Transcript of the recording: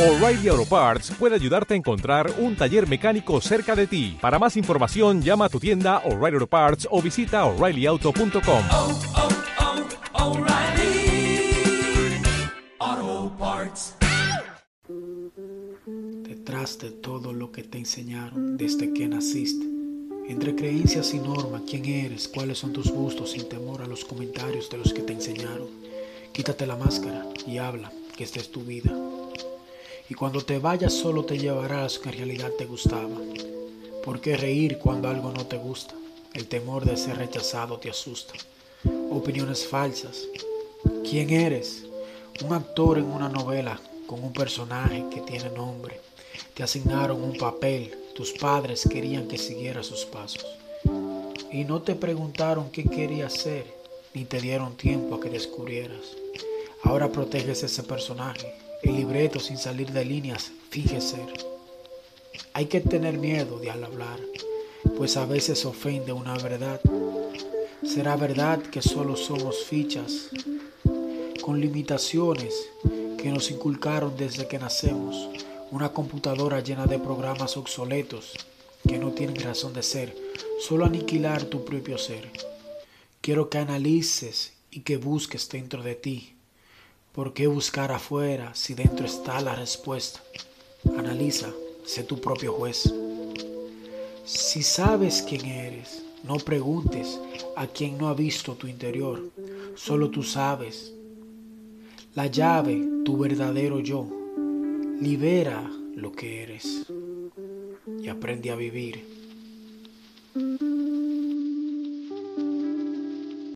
O'Reilly Auto Parts puede ayudarte a encontrar un taller mecánico cerca de ti. Para más información, llama a tu tienda O'Reilly Auto Parts o visita oreillyauto.com. oh, oh, Parts. Detrás de todo lo que te enseñaron desde que naciste, entre creencias y normas, quién eres, cuáles son tus gustos, sin temor a los comentarios de los que te enseñaron. Quítate la máscara y habla, que esta es tu vida. Y cuando te vayas solo te llevarás que en realidad te gustaba. ¿Por qué reír cuando algo no te gusta? El temor de ser rechazado te asusta. Opiniones falsas. ¿Quién eres? Un actor en una novela con un personaje que tiene nombre. Te asignaron un papel. Tus padres querían que siguieras sus pasos. Y no te preguntaron qué querías ser, ni te dieron tiempo a que descubrieras. Ahora proteges ese personaje. El libreto sin salir de líneas finge ser. Hay que tener miedo de al hablar, pues a veces ofende una verdad. Será verdad que solo somos fichas con limitaciones que nos inculcaron desde que nacemos. Una computadora llena de programas obsoletos que no tienen razón de ser, solo aniquilar tu propio ser. Quiero que analices y que busques dentro de ti ¿Por qué buscar afuera si dentro está la respuesta? Analiza, sé tu propio juez. Si sabes quién eres, no preguntes a quien no ha visto tu interior, solo tú sabes. La llave, tu verdadero yo, libera lo que eres y aprende a vivir.